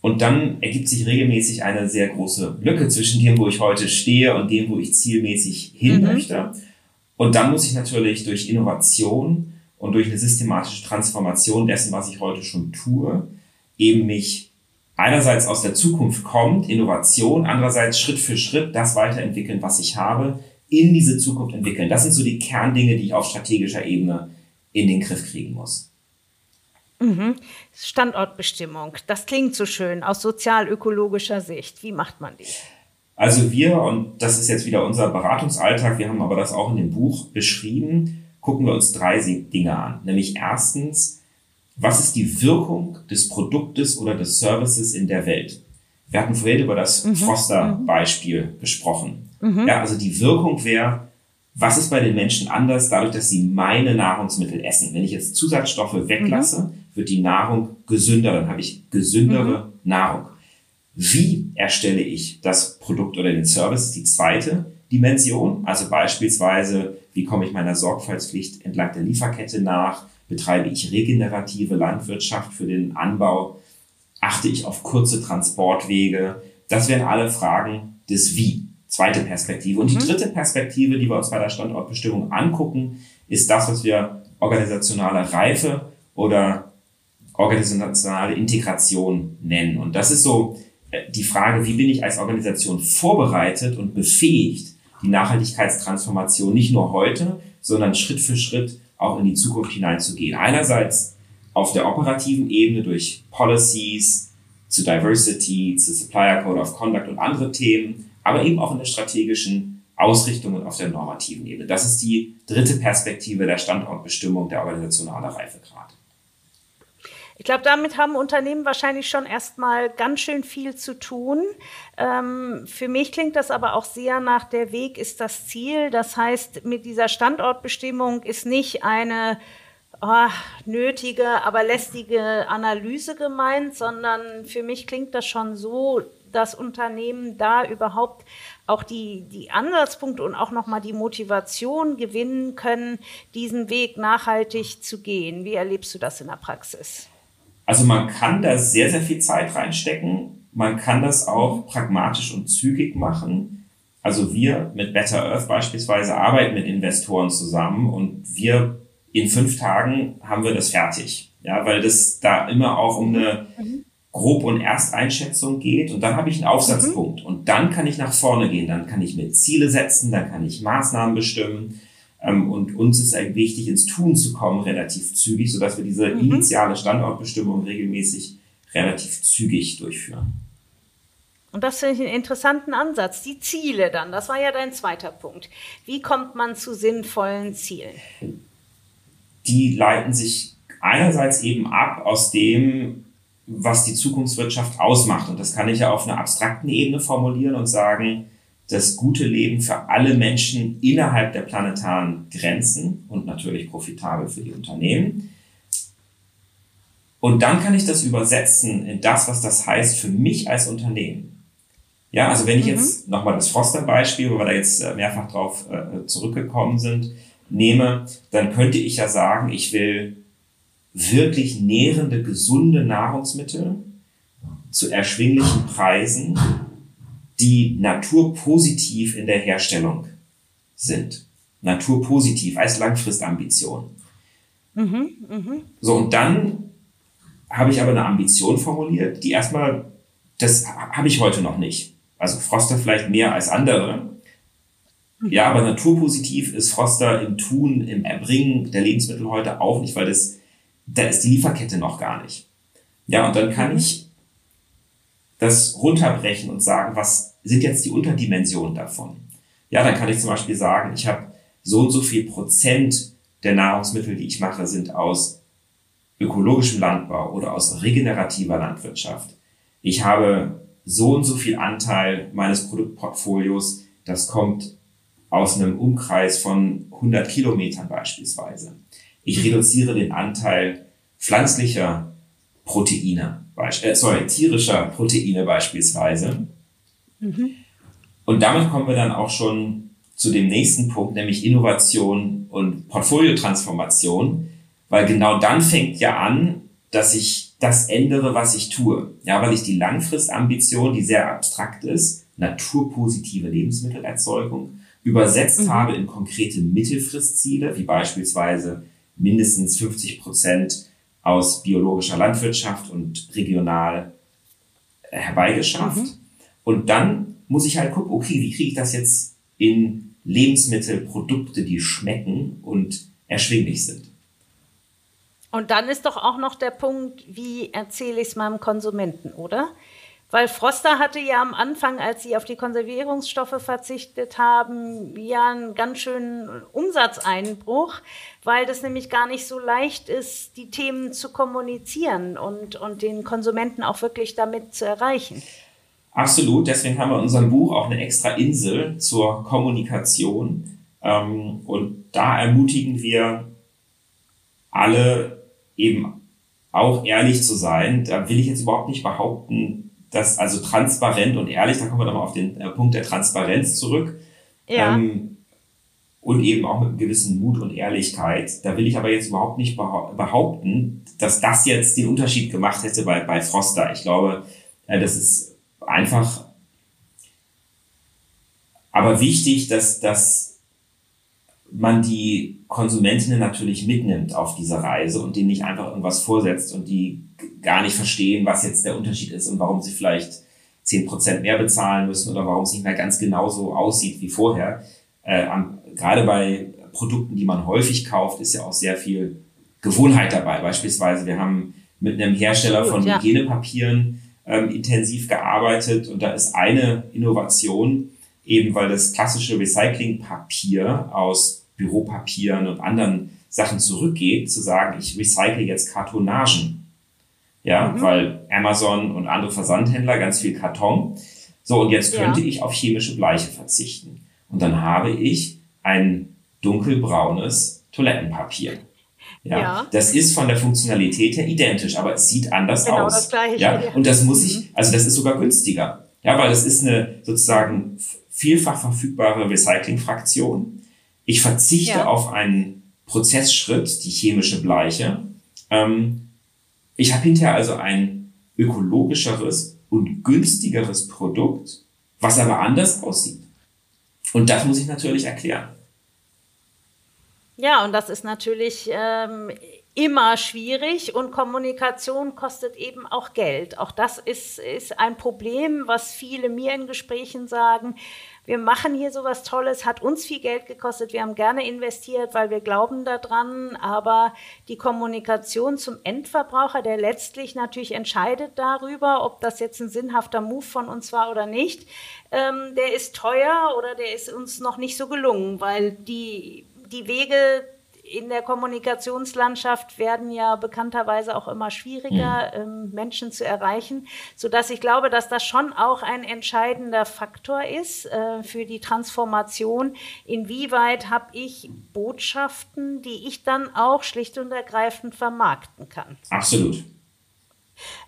Und dann ergibt sich regelmäßig eine sehr große Lücke zwischen dem, wo ich heute stehe und dem, wo ich zielmäßig hin mhm. möchte. Und dann muss ich natürlich durch Innovation und durch eine systematische Transformation dessen, was ich heute schon tue, eben mich einerseits aus der Zukunft kommt, Innovation, andererseits Schritt für Schritt das weiterentwickeln, was ich habe, in diese Zukunft entwickeln. Das sind so die Kerndinge, die ich auf strategischer Ebene in den Griff kriegen muss. Mhm. Standortbestimmung, das klingt so schön aus sozial-ökologischer Sicht. Wie macht man die? Also wir, und das ist jetzt wieder unser Beratungsalltag, wir haben aber das auch in dem Buch beschrieben, gucken wir uns drei Dinge an. Nämlich erstens, was ist die Wirkung des Produktes oder des Services in der Welt? Wir hatten vorhin über das mhm. Foster-Beispiel mhm. gesprochen. Mhm. Ja, also die Wirkung wäre, was ist bei den Menschen anders dadurch, dass sie meine Nahrungsmittel essen? Wenn ich jetzt Zusatzstoffe weglasse, mhm. Wird die Nahrung gesünder, dann habe ich gesündere mhm. Nahrung. Wie erstelle ich das Produkt oder den Service? Die zweite Dimension, also beispielsweise wie komme ich meiner Sorgfaltspflicht entlang der Lieferkette nach? Betreibe ich regenerative Landwirtschaft für den Anbau? Achte ich auf kurze Transportwege? Das wären alle Fragen des Wie. Zweite Perspektive. Und die mhm. dritte Perspektive, die wir uns bei der Standortbestimmung angucken, ist das, was wir organisationale Reife oder organisationale Integration nennen. Und das ist so äh, die Frage, wie bin ich als Organisation vorbereitet und befähigt, die Nachhaltigkeitstransformation nicht nur heute, sondern Schritt für Schritt auch in die Zukunft hineinzugehen. Einerseits auf der operativen Ebene durch Policies zu Diversity, zu Supplier Code of Conduct und andere Themen, aber eben auch in der strategischen Ausrichtung und auf der normativen Ebene. Das ist die dritte Perspektive der Standortbestimmung der organisationalen Reifegrad. Ich glaube, damit haben Unternehmen wahrscheinlich schon erstmal ganz schön viel zu tun. Ähm, für mich klingt das aber auch sehr nach der Weg ist das Ziel. Das heißt, mit dieser Standortbestimmung ist nicht eine oh, nötige, aber lästige Analyse gemeint, sondern für mich klingt das schon so, dass Unternehmen da überhaupt auch die, die Ansatzpunkte und auch nochmal die Motivation gewinnen können, diesen Weg nachhaltig zu gehen. Wie erlebst du das in der Praxis? Also man kann da sehr, sehr viel Zeit reinstecken. Man kann das auch pragmatisch und zügig machen. Also wir mit Better Earth beispielsweise arbeiten mit Investoren zusammen und wir in fünf Tagen haben wir das fertig. Ja, weil das da immer auch um eine Grob- und Ersteinschätzung geht und dann habe ich einen Aufsatzpunkt mhm. und dann kann ich nach vorne gehen, dann kann ich mir Ziele setzen, dann kann ich Maßnahmen bestimmen und uns ist eigentlich wichtig, ins Tun zu kommen, relativ zügig, sodass wir diese mhm. initiale Standortbestimmung regelmäßig relativ zügig durchführen. Und das finde ich einen interessanten Ansatz. Die Ziele dann, das war ja dein zweiter Punkt. Wie kommt man zu sinnvollen Zielen? die leiten sich einerseits eben ab aus dem, was die Zukunftswirtschaft ausmacht. Und das kann ich ja auf einer abstrakten Ebene formulieren und sagen, das gute Leben für alle Menschen innerhalb der planetaren Grenzen und natürlich profitabel für die Unternehmen. Und dann kann ich das übersetzen in das, was das heißt für mich als Unternehmen. Ja, also wenn ich mhm. jetzt nochmal das Foster-Beispiel, wo wir da jetzt äh, mehrfach drauf äh, zurückgekommen sind, nehme, dann könnte ich ja sagen, ich will wirklich nährende, gesunde Nahrungsmittel zu erschwinglichen Preisen die naturpositiv in der Herstellung sind. Naturpositiv als Langfristambition. Mhm, mh. So, und dann habe ich aber eine Ambition formuliert, die erstmal, das habe ich heute noch nicht. Also Froster vielleicht mehr als andere. Ja, aber naturpositiv ist Froster im Tun, im Erbringen der Lebensmittel heute auch nicht, weil das, da ist die Lieferkette noch gar nicht. Ja, und dann kann mhm. ich das runterbrechen und sagen, was sind jetzt die Unterdimensionen davon? Ja, dann kann ich zum Beispiel sagen, ich habe so und so viel Prozent der Nahrungsmittel, die ich mache, sind aus ökologischem Landbau oder aus regenerativer Landwirtschaft. Ich habe so und so viel Anteil meines Produktportfolios, das kommt aus einem Umkreis von 100 Kilometern beispielsweise. Ich reduziere den Anteil pflanzlicher Proteine, äh, sorry, tierischer Proteine beispielsweise. Mhm. Und damit kommen wir dann auch schon zu dem nächsten Punkt, nämlich Innovation und Portfoliotransformation, weil genau dann fängt ja an, dass ich das ändere, was ich tue. Ja, weil ich die Langfristambition, die sehr abstrakt ist, naturpositive Lebensmittelerzeugung, übersetzt mhm. habe in konkrete Mittelfristziele, wie beispielsweise mindestens 50 Prozent aus biologischer Landwirtschaft und regional herbeigeschafft. Mhm. Und dann muss ich halt gucken, okay, wie kriege ich das jetzt in Lebensmittelprodukte, die schmecken und erschwinglich sind. Und dann ist doch auch noch der Punkt, wie erzähle ich es meinem Konsumenten, oder? Weil Froster hatte ja am Anfang, als sie auf die Konservierungsstoffe verzichtet haben, ja einen ganz schönen Umsatzeinbruch, weil das nämlich gar nicht so leicht ist, die Themen zu kommunizieren und, und den Konsumenten auch wirklich damit zu erreichen. Absolut, deswegen haben wir in unserem Buch auch eine extra Insel zur Kommunikation. Ähm, und da ermutigen wir alle eben auch ehrlich zu sein. Da will ich jetzt überhaupt nicht behaupten, dass also transparent und ehrlich, da kommen wir dann mal auf den äh, Punkt der Transparenz zurück. Ja. Ähm, und eben auch mit einem gewissen Mut und Ehrlichkeit. Da will ich aber jetzt überhaupt nicht behaupten, dass das jetzt den Unterschied gemacht hätte bei, bei Froster. Ich glaube, äh, das ist einfach aber wichtig, dass, dass man die Konsumentinnen natürlich mitnimmt auf diese Reise und denen nicht einfach irgendwas vorsetzt und die gar nicht verstehen, was jetzt der Unterschied ist und warum sie vielleicht zehn Prozent mehr bezahlen müssen oder warum es nicht mehr ganz genauso aussieht wie vorher. Äh, am, gerade bei Produkten, die man häufig kauft, ist ja auch sehr viel Gewohnheit dabei. Beispielsweise, wir haben mit einem Hersteller von ja. Hygienepapieren ähm, intensiv gearbeitet und da ist eine Innovation eben, weil das klassische Recyclingpapier aus Büropapieren und anderen Sachen zurückgeht, zu sagen, ich recycle jetzt Kartonagen. Ja, mhm. weil Amazon und andere Versandhändler ganz viel Karton. So, und jetzt könnte ja. ich auf chemische Bleiche verzichten. Und dann habe ich ein dunkelbraunes Toilettenpapier. Ja, ja, Das ist von der Funktionalität her identisch, aber es sieht anders genau aus. Das gleiche, ja? Und das muss ich, mhm. also das ist sogar günstiger. Ja, weil es ist eine sozusagen vielfach verfügbare Recyclingfraktion. Ich verzichte ja. auf einen Prozessschritt, die chemische Bleiche. Ähm, ich habe hinterher also ein ökologischeres und günstigeres Produkt, was aber anders aussieht. Und das muss ich natürlich erklären. Ja, und das ist natürlich ähm, immer schwierig und Kommunikation kostet eben auch Geld. Auch das ist, ist ein Problem, was viele mir in Gesprächen sagen. Wir machen hier sowas Tolles, hat uns viel Geld gekostet, wir haben gerne investiert, weil wir glauben daran, aber die Kommunikation zum Endverbraucher, der letztlich natürlich entscheidet darüber, ob das jetzt ein sinnhafter Move von uns war oder nicht, ähm, der ist teuer oder der ist uns noch nicht so gelungen, weil die die Wege in der Kommunikationslandschaft werden ja bekannterweise auch immer schwieriger, mhm. ähm, Menschen zu erreichen, so dass ich glaube, dass das schon auch ein entscheidender Faktor ist äh, für die Transformation. Inwieweit habe ich Botschaften, die ich dann auch schlicht und ergreifend vermarkten kann? Absolut.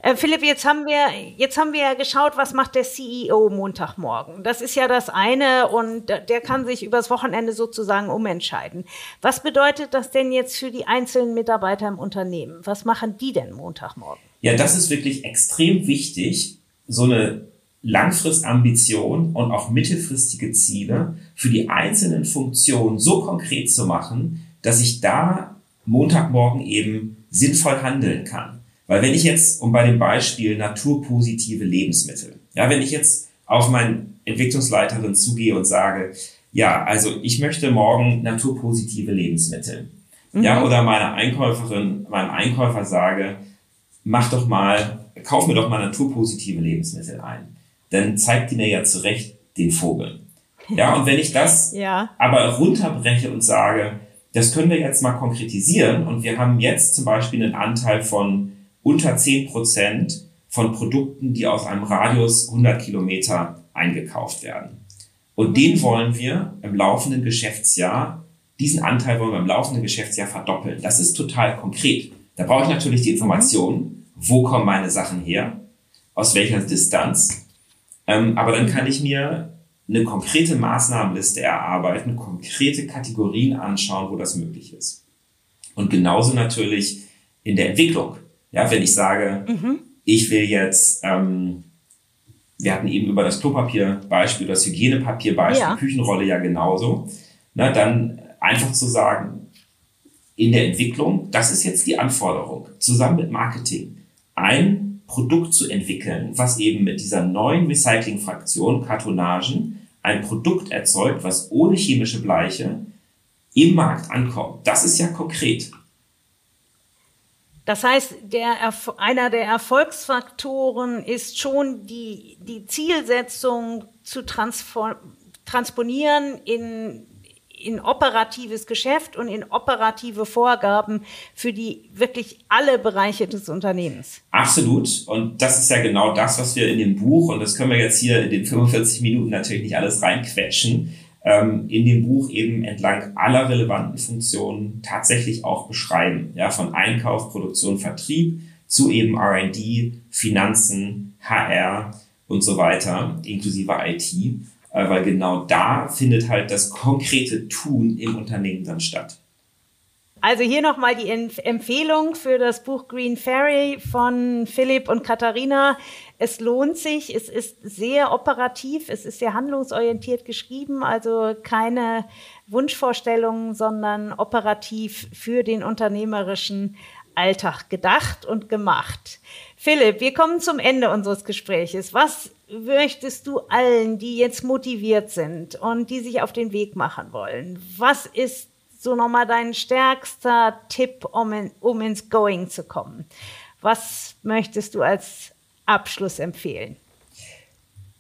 Äh, Philipp, jetzt haben wir jetzt haben wir ja geschaut, was macht der CEO Montagmorgen. Das ist ja das eine und der kann sich übers Wochenende sozusagen umentscheiden. Was bedeutet das denn jetzt für die einzelnen Mitarbeiter im Unternehmen? Was machen die denn Montagmorgen? Ja, das ist wirklich extrem wichtig, so eine Langfristambition und auch mittelfristige Ziele für die einzelnen Funktionen so konkret zu machen, dass ich da Montagmorgen eben sinnvoll handeln kann. Weil wenn ich jetzt, um bei dem Beispiel naturpositive Lebensmittel, ja, wenn ich jetzt auf meine Entwicklungsleiterin zugehe und sage, ja, also ich möchte morgen naturpositive Lebensmittel, mhm. ja, oder meine Einkäuferin, meinem Einkäufer sage, mach doch mal, kauf mir doch mal naturpositive Lebensmittel ein, dann zeigt die mir ja zurecht den Vogel. Ja, und wenn ich das ja. aber runterbreche und sage, das können wir jetzt mal konkretisieren und wir haben jetzt zum Beispiel einen Anteil von unter zehn Prozent von Produkten, die aus einem Radius 100 Kilometer eingekauft werden. Und den wollen wir im laufenden Geschäftsjahr, diesen Anteil wollen wir im laufenden Geschäftsjahr verdoppeln. Das ist total konkret. Da brauche ich natürlich die Informationen, wo kommen meine Sachen her, aus welcher Distanz. Ähm, aber dann kann ich mir eine konkrete Maßnahmenliste erarbeiten, konkrete Kategorien anschauen, wo das möglich ist. Und genauso natürlich in der Entwicklung. Ja, wenn ich sage, mhm. ich will jetzt, ähm, wir hatten eben über das Klopapier-Beispiel, das Hygienepapier-Beispiel, ja. Küchenrolle ja genauso, na, dann einfach zu sagen, in der Entwicklung, das ist jetzt die Anforderung, zusammen mit Marketing, ein Produkt zu entwickeln, was eben mit dieser neuen Recycling-Fraktion, Kartonagen, ein Produkt erzeugt, was ohne chemische Bleiche im Markt ankommt. Das ist ja konkret. Das heißt, der, einer der Erfolgsfaktoren ist schon die, die Zielsetzung zu transponieren in, in operatives Geschäft und in operative Vorgaben für die wirklich alle Bereiche des Unternehmens. Absolut. Und das ist ja genau das, was wir in dem Buch, und das können wir jetzt hier in den 45 Minuten natürlich nicht alles reinquetschen, ähm, in dem Buch eben entlang aller relevanten Funktionen tatsächlich auch beschreiben. Ja, von Einkauf, Produktion, Vertrieb zu eben R&D, Finanzen, HR und so weiter, inklusive IT, äh, weil genau da findet halt das konkrete Tun im Unternehmen dann statt. Also hier nochmal die Empfehlung für das Buch Green Fairy von Philipp und Katharina. Es lohnt sich, es ist sehr operativ, es ist sehr handlungsorientiert geschrieben, also keine Wunschvorstellungen, sondern operativ für den unternehmerischen Alltag gedacht und gemacht. Philipp, wir kommen zum Ende unseres Gespräches. Was möchtest du allen, die jetzt motiviert sind und die sich auf den Weg machen wollen? Was ist so nochmal dein stärkster Tipp, um, in, um ins Going zu kommen? Was möchtest du als Abschluss empfehlen?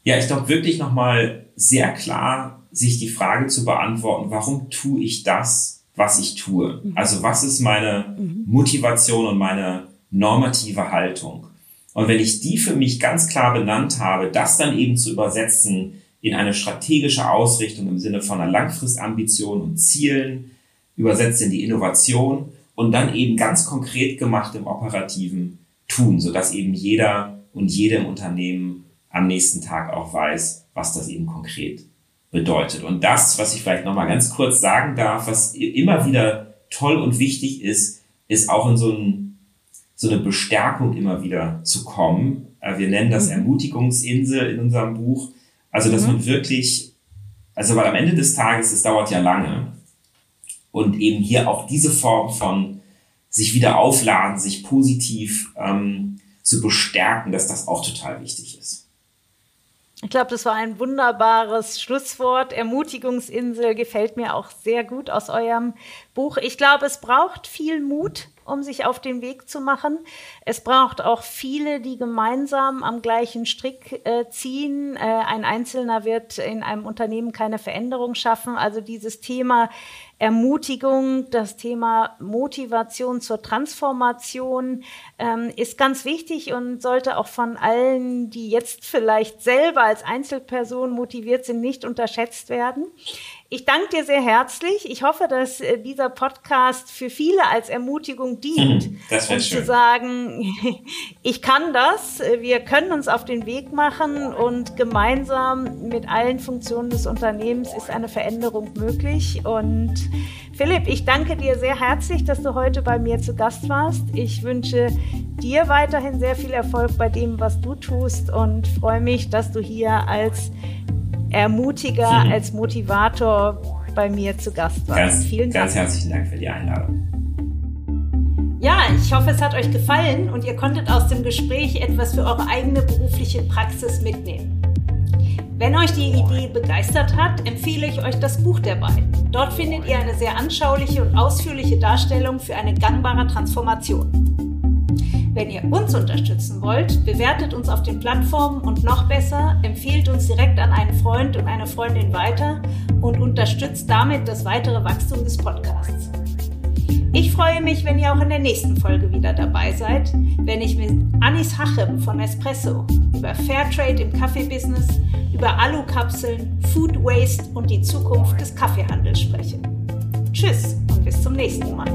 Ja, ich glaube wirklich nochmal sehr klar, sich die Frage zu beantworten, warum tue ich das, was ich tue? Mhm. Also was ist meine mhm. Motivation und meine normative Haltung? Und wenn ich die für mich ganz klar benannt habe, das dann eben zu übersetzen in eine strategische Ausrichtung im Sinne von einer Langfristambition und Zielen, übersetzt in die Innovation und dann eben ganz konkret gemacht im operativen Tun, sodass eben jeder und jede im Unternehmen am nächsten Tag auch weiß, was das eben konkret bedeutet. Und das, was ich vielleicht nochmal ganz kurz sagen darf, was immer wieder toll und wichtig ist, ist auch in so, ein, so eine Bestärkung immer wieder zu kommen. Äh, wir nennen das mhm. Ermutigungsinsel in unserem Buch. Also, dass mhm. man wirklich, also weil am Ende des Tages, es dauert ja lange, und eben hier auch diese Form von sich wieder aufladen, sich positiv ähm, zu bestärken, dass das auch total wichtig ist. Ich glaube, das war ein wunderbares Schlusswort. Ermutigungsinsel gefällt mir auch sehr gut aus eurem Buch. Ich glaube, es braucht viel Mut, um sich auf den Weg zu machen. Es braucht auch viele, die gemeinsam am gleichen Strick äh, ziehen. Äh, ein Einzelner wird in einem Unternehmen keine Veränderung schaffen. Also dieses Thema Ermutigung, das Thema Motivation zur Transformation ähm, ist ganz wichtig und sollte auch von allen, die jetzt vielleicht selber als Einzelperson motiviert sind, nicht unterschätzt werden. Ich danke dir sehr herzlich. Ich hoffe, dass äh, dieser Podcast für viele als Ermutigung dient, mhm, das um schön. zu sagen, ich kann das, wir können uns auf den Weg machen und gemeinsam mit allen Funktionen des Unternehmens ist eine Veränderung möglich. Und Philipp, ich danke dir sehr herzlich, dass du heute bei mir zu Gast warst. Ich wünsche dir weiterhin sehr viel Erfolg bei dem, was du tust und freue mich, dass du hier als Ermutiger, mhm. als Motivator bei mir zu Gast warst. Ganz, Vielen Dank. Ganz herzlichen Dank für die Einladung. Ja, ich hoffe, es hat euch gefallen und ihr konntet aus dem Gespräch etwas für eure eigene berufliche Praxis mitnehmen. Wenn euch die Idee begeistert hat, empfehle ich euch das Buch der beiden. Dort findet ihr eine sehr anschauliche und ausführliche Darstellung für eine gangbare Transformation. Wenn ihr uns unterstützen wollt, bewertet uns auf den Plattformen und noch besser, empfehlt uns direkt an einen Freund und eine Freundin weiter und unterstützt damit das weitere Wachstum des Podcasts. Ich freue mich, wenn ihr auch in der nächsten Folge wieder dabei seid, wenn ich mit Anis Hachem von Espresso über Fairtrade im Kaffeebusiness, über Alukapseln, Food Waste und die Zukunft des Kaffeehandels spreche. Tschüss und bis zum nächsten Mal.